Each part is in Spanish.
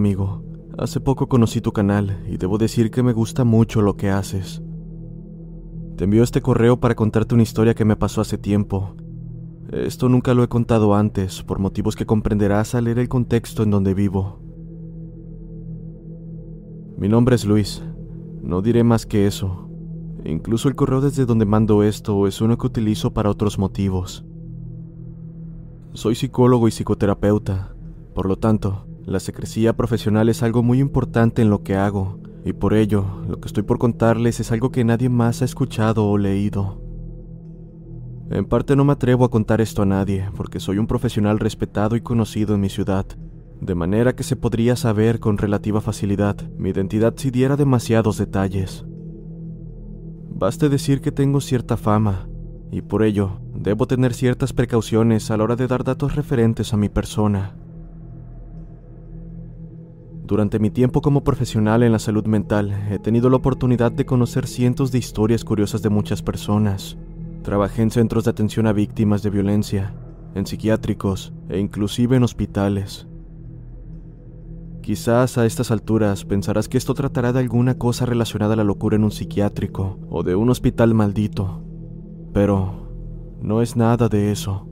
Amigo, hace poco conocí tu canal y debo decir que me gusta mucho lo que haces. Te envío este correo para contarte una historia que me pasó hace tiempo. Esto nunca lo he contado antes, por motivos que comprenderás al leer el contexto en donde vivo. Mi nombre es Luis, no diré más que eso. Incluso el correo desde donde mando esto es uno que utilizo para otros motivos. Soy psicólogo y psicoterapeuta, por lo tanto, la secrecía profesional es algo muy importante en lo que hago, y por ello, lo que estoy por contarles es algo que nadie más ha escuchado o leído. En parte no me atrevo a contar esto a nadie, porque soy un profesional respetado y conocido en mi ciudad, de manera que se podría saber con relativa facilidad mi identidad si diera demasiados detalles. Baste decir que tengo cierta fama, y por ello debo tener ciertas precauciones a la hora de dar datos referentes a mi persona. Durante mi tiempo como profesional en la salud mental, he tenido la oportunidad de conocer cientos de historias curiosas de muchas personas. Trabajé en centros de atención a víctimas de violencia, en psiquiátricos e inclusive en hospitales. Quizás a estas alturas pensarás que esto tratará de alguna cosa relacionada a la locura en un psiquiátrico o de un hospital maldito, pero no es nada de eso.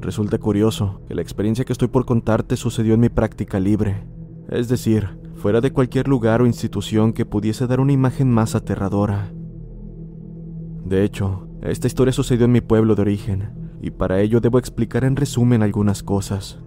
Resulta curioso que la experiencia que estoy por contarte sucedió en mi práctica libre, es decir, fuera de cualquier lugar o institución que pudiese dar una imagen más aterradora. De hecho, esta historia sucedió en mi pueblo de origen, y para ello debo explicar en resumen algunas cosas.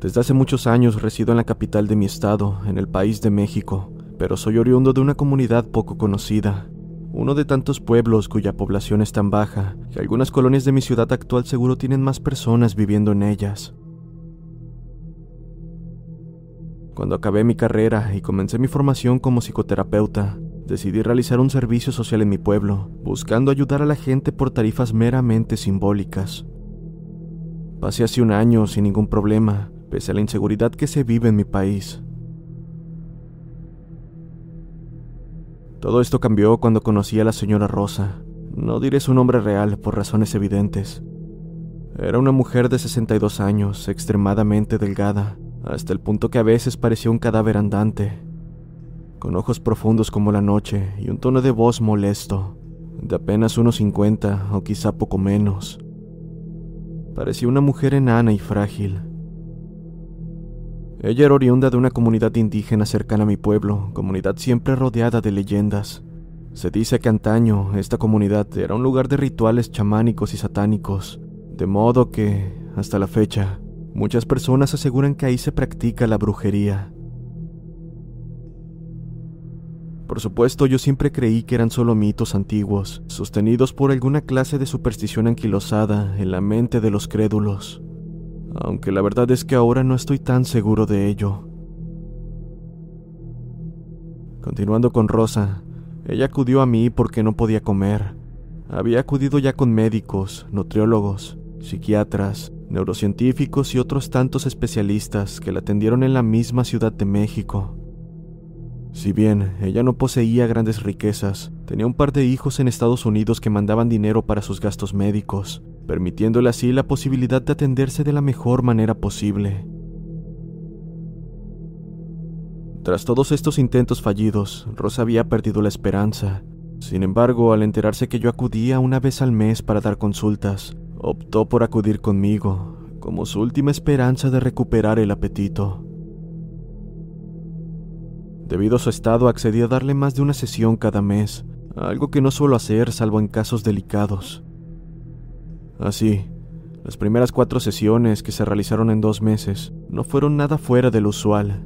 Desde hace muchos años resido en la capital de mi estado, en el país de México, pero soy oriundo de una comunidad poco conocida, uno de tantos pueblos cuya población es tan baja que algunas colonias de mi ciudad actual seguro tienen más personas viviendo en ellas. Cuando acabé mi carrera y comencé mi formación como psicoterapeuta, decidí realizar un servicio social en mi pueblo, buscando ayudar a la gente por tarifas meramente simbólicas. Pasé así un año sin ningún problema, pese a la inseguridad que se vive en mi país. Todo esto cambió cuando conocí a la señora Rosa. No diré su nombre real por razones evidentes. Era una mujer de 62 años, extremadamente delgada, hasta el punto que a veces parecía un cadáver andante, con ojos profundos como la noche y un tono de voz molesto, de apenas unos 50 o quizá poco menos. Parecía una mujer enana y frágil. Ella era oriunda de una comunidad indígena cercana a mi pueblo, comunidad siempre rodeada de leyendas. Se dice que antaño esta comunidad era un lugar de rituales chamánicos y satánicos, de modo que, hasta la fecha, muchas personas aseguran que ahí se practica la brujería. Por supuesto, yo siempre creí que eran solo mitos antiguos, sostenidos por alguna clase de superstición anquilosada en la mente de los crédulos, aunque la verdad es que ahora no estoy tan seguro de ello. Continuando con Rosa, ella acudió a mí porque no podía comer. Había acudido ya con médicos, nutriólogos, psiquiatras, neurocientíficos y otros tantos especialistas que la atendieron en la misma Ciudad de México. Si bien ella no poseía grandes riquezas, tenía un par de hijos en Estados Unidos que mandaban dinero para sus gastos médicos, permitiéndole así la posibilidad de atenderse de la mejor manera posible. Tras todos estos intentos fallidos, Rosa había perdido la esperanza. Sin embargo, al enterarse que yo acudía una vez al mes para dar consultas, optó por acudir conmigo, como su última esperanza de recuperar el apetito. Debido a su estado, accedí a darle más de una sesión cada mes, algo que no suelo hacer salvo en casos delicados. Así, las primeras cuatro sesiones que se realizaron en dos meses no fueron nada fuera de lo usual.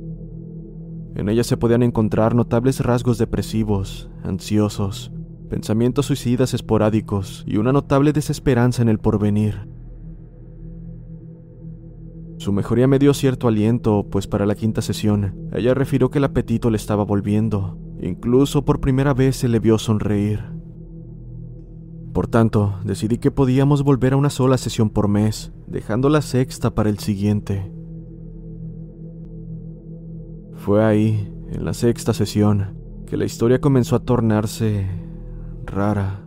En ellas se podían encontrar notables rasgos depresivos, ansiosos, pensamientos suicidas esporádicos y una notable desesperanza en el porvenir. Su mejoría me dio cierto aliento, pues para la quinta sesión, ella refirió que el apetito le estaba volviendo. Incluso por primera vez se le vio sonreír. Por tanto, decidí que podíamos volver a una sola sesión por mes, dejando la sexta para el siguiente. Fue ahí, en la sexta sesión, que la historia comenzó a tornarse rara.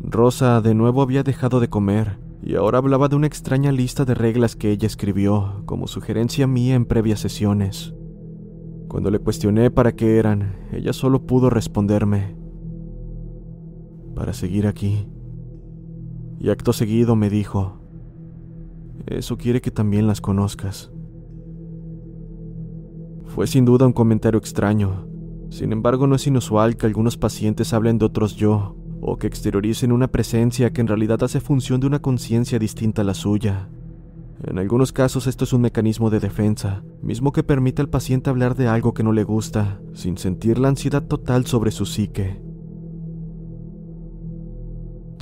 Rosa de nuevo había dejado de comer y ahora hablaba de una extraña lista de reglas que ella escribió como sugerencia mía en previas sesiones. Cuando le cuestioné para qué eran, ella solo pudo responderme, para seguir aquí. Y acto seguido me dijo, eso quiere que también las conozcas. Fue sin duda un comentario extraño, sin embargo no es inusual que algunos pacientes hablen de otros yo o que exterioricen una presencia que en realidad hace función de una conciencia distinta a la suya. En algunos casos esto es un mecanismo de defensa, mismo que permite al paciente hablar de algo que no le gusta, sin sentir la ansiedad total sobre su psique.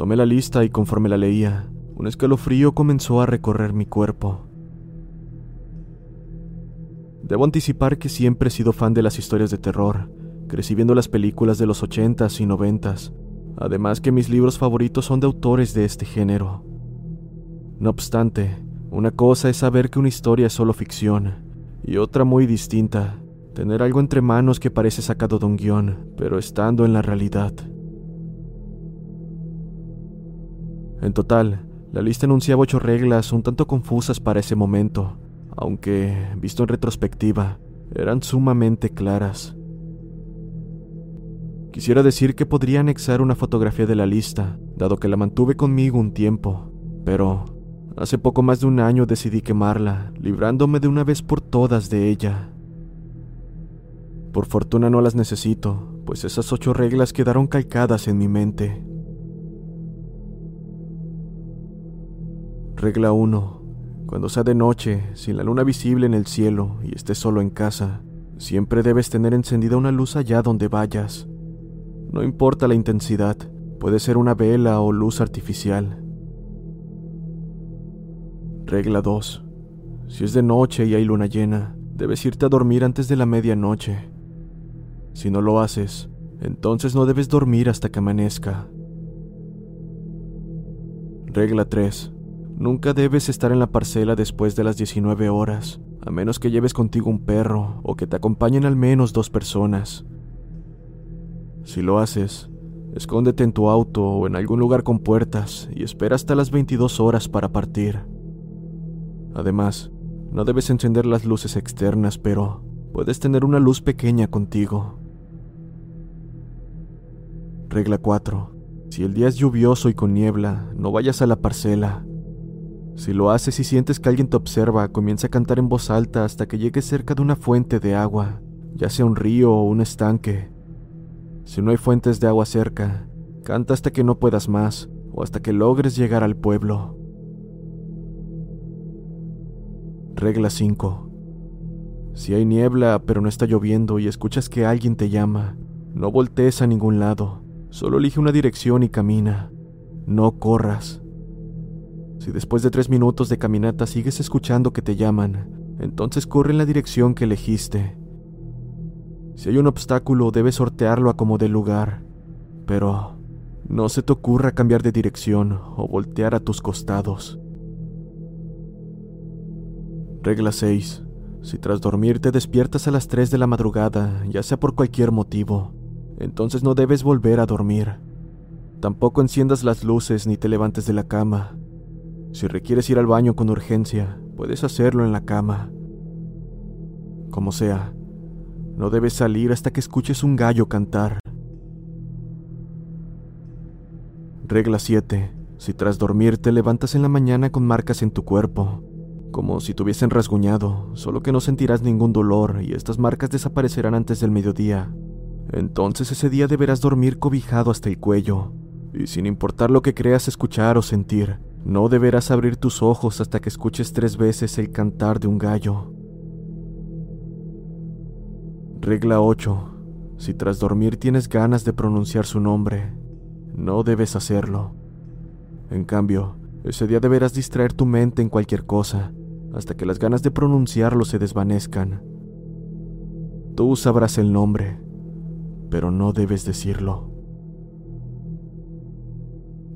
Tomé la lista y conforme la leía, un escalofrío comenzó a recorrer mi cuerpo. Debo anticipar que siempre he sido fan de las historias de terror, crecí viendo las películas de los 80s y 90s, Además que mis libros favoritos son de autores de este género. No obstante, una cosa es saber que una historia es solo ficción, y otra muy distinta, tener algo entre manos que parece sacado de un guion, pero estando en la realidad. En total, la lista enunciaba ocho reglas un tanto confusas para ese momento, aunque, visto en retrospectiva, eran sumamente claras. Quisiera decir que podría anexar una fotografía de la lista, dado que la mantuve conmigo un tiempo, pero hace poco más de un año decidí quemarla, librándome de una vez por todas de ella. Por fortuna no las necesito, pues esas ocho reglas quedaron calcadas en mi mente. Regla 1. Cuando sea de noche, sin la luna visible en el cielo y estés solo en casa, siempre debes tener encendida una luz allá donde vayas. No importa la intensidad, puede ser una vela o luz artificial. Regla 2. Si es de noche y hay luna llena, debes irte a dormir antes de la medianoche. Si no lo haces, entonces no debes dormir hasta que amanezca. Regla 3. Nunca debes estar en la parcela después de las 19 horas, a menos que lleves contigo un perro o que te acompañen al menos dos personas. Si lo haces, escóndete en tu auto o en algún lugar con puertas y espera hasta las 22 horas para partir. Además, No debes encender las luces externas, pero puedes tener una luz pequeña contigo. Regla 4. Si el día es lluvioso y con niebla, no vayas a la parcela. Si lo haces y sientes que alguien te observa, comienza a cantar en voz alta hasta que llegues cerca de una fuente de agua, ya sea un río o un estanque. Si no hay fuentes de agua cerca, canta hasta que no puedas más o hasta que logres llegar al pueblo. Regla 5. Si hay niebla pero no está lloviendo y escuchas que alguien te llama, no voltees a ningún lado. Solo elige una dirección y camina. No corras. Si después de tres minutos de caminata sigues escuchando que te llaman, entonces corre en la dirección que elegiste. Si hay un obstáculo, debes sortearlo a como dé lugar. Pero no se te ocurra cambiar de dirección o voltear a tus costados. Regla 6. Si tras dormir te despiertas a las 3 de la madrugada, ya sea por cualquier motivo, entonces no debes volver a dormir. Tampoco enciendas las luces ni te levantes de la cama. Si requieres ir al baño con urgencia, puedes hacerlo en la cama. Como sea, no debes salir hasta que escuches un gallo cantar. Regla 7. Si tras dormir te levantas en la mañana con marcas en tu cuerpo, como si te hubiesen rasguñado, solo que no sentirás ningún dolor y estas marcas desaparecerán antes del mediodía, entonces ese día deberás dormir cobijado hasta el cuello, y sin importar lo que creas escuchar o sentir, no deberás abrir tus ojos hasta que escuches tres veces el cantar de un gallo. Regla 8. Si tras dormir tienes ganas de pronunciar su nombre, no debes hacerlo. En cambio, ese día deberás distraer tu mente en cualquier cosa, hasta que las ganas de pronunciarlo se desvanezcan. Tú sabrás el nombre, pero no debes decirlo.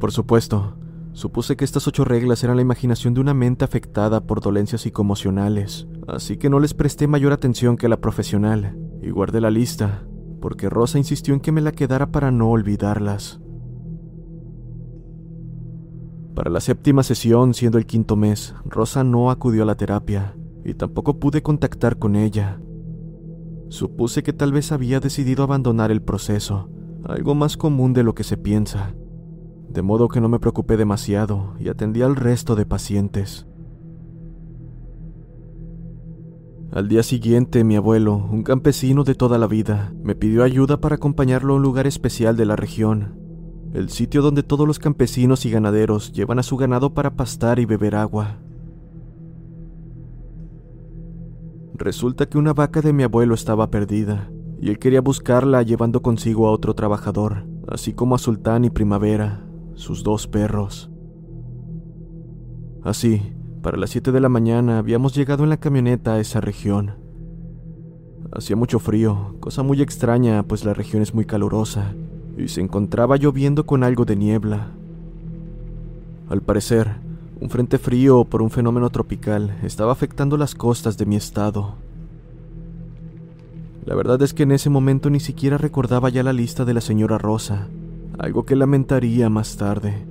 Por supuesto, supuse que estas ocho reglas eran la imaginación de una mente afectada por dolencias psicoemocionales, así que no les presté mayor atención que la profesional, y guardé la lista, porque Rosa insistió en que me la quedara para no olvidarlas. Para la séptima sesión, siendo el quinto mes, Rosa no acudió a la terapia, y tampoco pude contactar con ella, Supuse que tal vez había decidido abandonar el proceso, algo más común de lo que se piensa, de modo que no me preocupé demasiado y atendí al resto de pacientes. Al día siguiente, mi abuelo, un campesino de toda la vida, me pidió ayuda para acompañarlo a un lugar especial de la región, el sitio donde todos los campesinos y ganaderos llevan a su ganado para pastar y beber agua. Resulta que una vaca de mi abuelo estaba perdida, y él quería buscarla llevando consigo a otro trabajador, así como a Sultán y Primavera, sus dos perros. Así, para las 7 de la mañana habíamos llegado en la camioneta a esa región. Hacía mucho frío, cosa muy extraña, pues la región es muy calurosa, y se encontraba lloviendo con algo de niebla. Al parecer, un frente frío por un fenómeno tropical estaba afectando las costas de mi estado. La verdad es que en ese momento ni siquiera recordaba ya la lista de la señora Rosa, algo que lamentaría más tarde.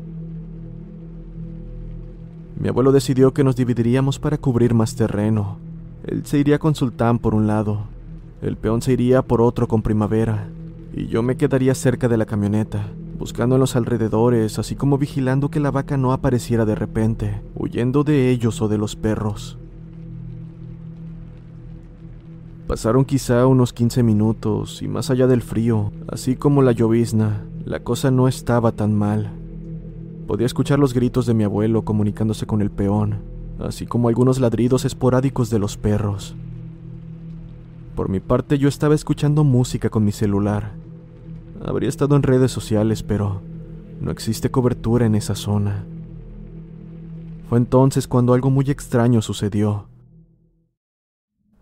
Mi abuelo decidió que nos dividiríamos para cubrir más terreno. Él se iría con Sultán por un lado, el peón se iría por otro con Primavera, y yo me quedaría cerca de la camioneta buscando en los alrededores, así como vigilando que la vaca no apareciera de repente, huyendo de ellos o de los perros. Pasaron quizá unos 15 minutos y más allá del frío, así como la llovizna, la cosa no estaba tan mal. Podía escuchar los gritos de mi abuelo comunicándose con el peón, así como algunos ladridos esporádicos de los perros. Por mi parte yo estaba escuchando música con mi celular, Habría estado en redes sociales, pero no existe cobertura en esa zona. Fue entonces cuando algo muy extraño sucedió.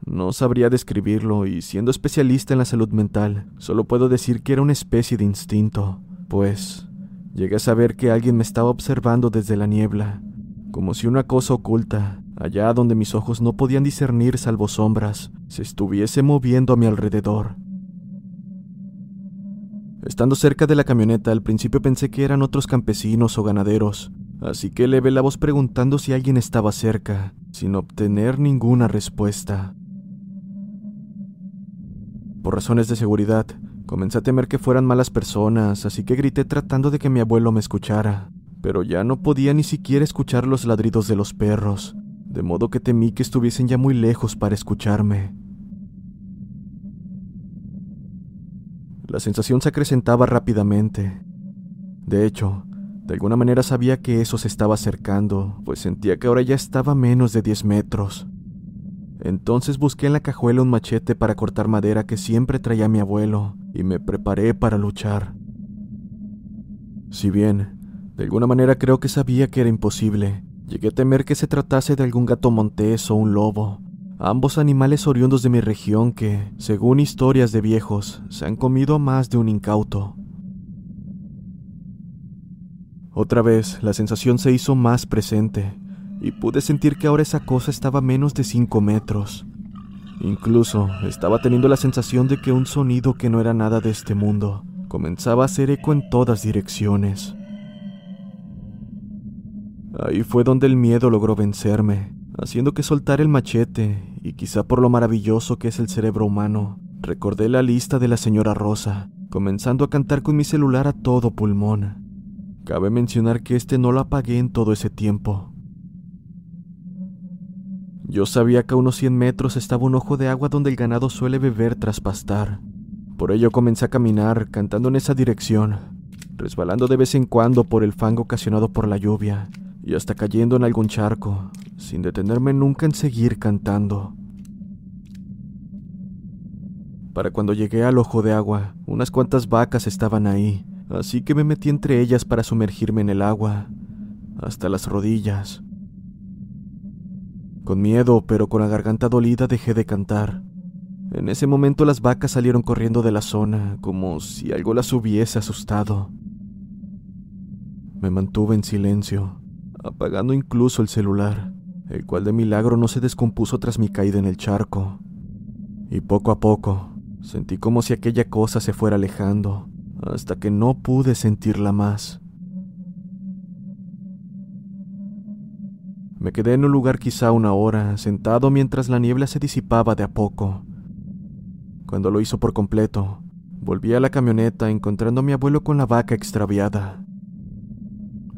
No sabría describirlo y siendo especialista en la salud mental, solo puedo decir que era una especie de instinto, pues llegué a saber que alguien me estaba observando desde la niebla, como si una cosa oculta, allá donde mis ojos no podían discernir salvo sombras, se estuviese moviendo a mi alrededor. Estando cerca de la camioneta, al principio pensé que eran otros campesinos o ganaderos, así que elevé la voz preguntando si alguien estaba cerca, sin obtener ninguna respuesta. Por razones de seguridad, comencé a temer que fueran malas personas, así que grité tratando de que mi abuelo me escuchara, pero ya no podía ni siquiera escuchar los ladridos de los perros, de modo que temí que estuviesen ya muy lejos para escucharme. La sensación se acrecentaba rápidamente. De hecho, de alguna manera sabía que eso se estaba acercando, pues sentía que ahora ya estaba a menos de 10 metros. Entonces busqué en la cajuela un machete para cortar madera que siempre traía mi abuelo y me preparé para luchar. Si bien, de alguna manera creo que sabía que era imposible, llegué a temer que se tratase de algún gato montés o un lobo, ambos animales oriundos de mi región que, según historias de viejos, se han comido a más de un incauto. Otra vez la sensación se hizo más presente, y pude sentir que ahora esa cosa estaba a menos de cinco metros. Incluso estaba teniendo la sensación de que un sonido que no era nada de este mundo comenzaba a hacer eco en todas direcciones. Ahí fue donde el miedo logró vencerme, haciendo que soltar el machete, y quizá por lo maravilloso que es el cerebro humano, recordé la lista de la señora Rosa, comenzando a cantar con mi celular a todo pulmón. Cabe mencionar que este no lo apagué en todo ese tiempo. Yo sabía que a unos 100 metros estaba un ojo de agua donde el ganado suele beber tras pastar. Por ello comencé a caminar, cantando en esa dirección, resbalando de vez en cuando por el fango ocasionado por la lluvia, y hasta cayendo en algún charco, sin detenerme nunca en seguir cantando. Para cuando llegué al ojo de agua, unas cuantas vacas estaban ahí, así que me metí entre ellas para sumergirme en el agua, hasta las rodillas. Con miedo, pero con la garganta dolida, dejé de cantar. En ese momento las vacas salieron corriendo de la zona, como si algo las hubiese asustado. Me mantuve en silencio, apagando incluso el celular, el cual de milagro no se descompuso tras mi caída en el charco. Y poco a poco, sentí como si aquella cosa se fuera alejando, hasta que no pude sentirla más. Me quedé en un lugar quizá una hora, sentado mientras la niebla se disipaba de a poco. Cuando lo hizo por completo, volví a la camioneta encontrando a mi abuelo con la vaca extraviada.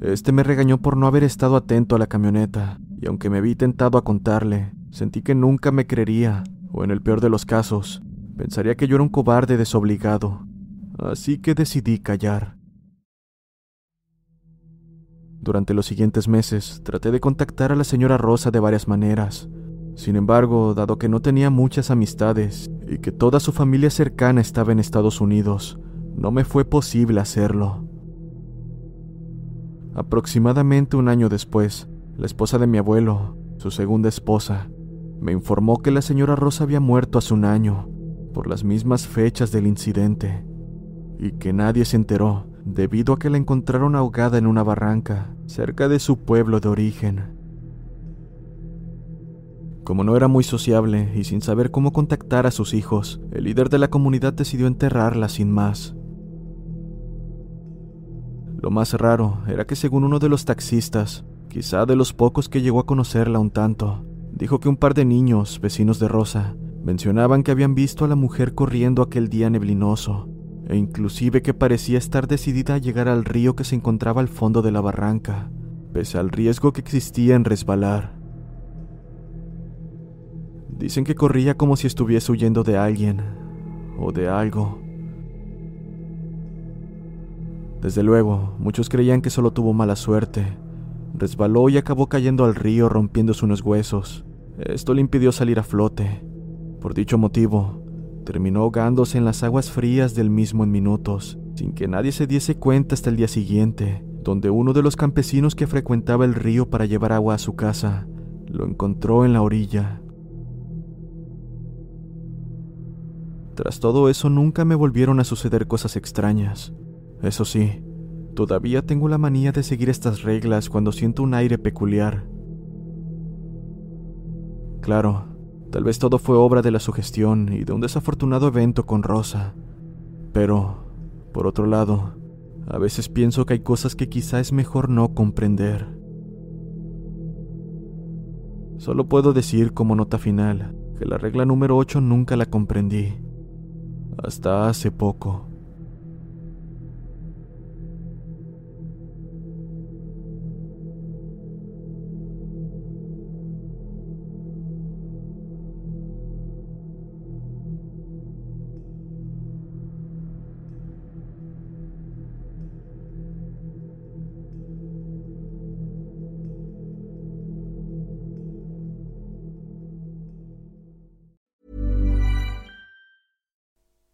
Este me regañó por no haber estado atento a la camioneta, y aunque me vi tentado a contarle, sentí que nunca me creería, o en el peor de los casos, pensaría que yo era un cobarde desobligado, así que decidí callar. Durante los siguientes meses traté de contactar a la señora Rosa de varias maneras. Sin embargo, dado que no tenía muchas amistades y que toda su familia cercana estaba en Estados Unidos, no me fue posible hacerlo. Aproximadamente un año después, la esposa de mi abuelo, su segunda esposa, me informó que la señora Rosa había muerto hace un año, por las mismas fechas del incidente y que nadie se enteró debido a que la encontraron ahogada en una barranca cerca de su pueblo de origen. Como no era muy sociable y sin saber cómo contactar a sus hijos, el líder de la comunidad decidió enterrarla sin más. Lo más raro era que según uno de los taxistas, quizá de los pocos que llegó a conocerla un tanto, dijo que un par de niños, vecinos de Rosa, mencionaban que habían visto a la mujer corriendo aquel día neblinoso e inclusive que parecía estar decidida a llegar al río que se encontraba al fondo de la barranca, pese al riesgo que existía en resbalar. Dicen que corría como si estuviese huyendo de alguien o de algo. Desde luego, muchos creían que solo tuvo mala suerte. Resbaló y acabó cayendo al río rompiéndose unos huesos. Esto le impidió salir a flote. Por dicho motivo, terminó ahogándose en las aguas frías del mismo en minutos, sin que nadie se diese cuenta hasta el día siguiente, donde uno de los campesinos que frecuentaba el río para llevar agua a su casa lo encontró en la orilla. Tras todo eso nunca me volvieron a suceder cosas extrañas. Eso sí, todavía tengo la manía de seguir estas reglas cuando siento un aire peculiar. Claro, Tal vez todo fue obra de la sugestión y de un desafortunado evento con Rosa. Pero, por otro lado, A veces pienso que hay cosas que quizá es mejor no comprender. Solo puedo decir como nota final que la regla número 8 nunca la comprendí. Hasta hace poco.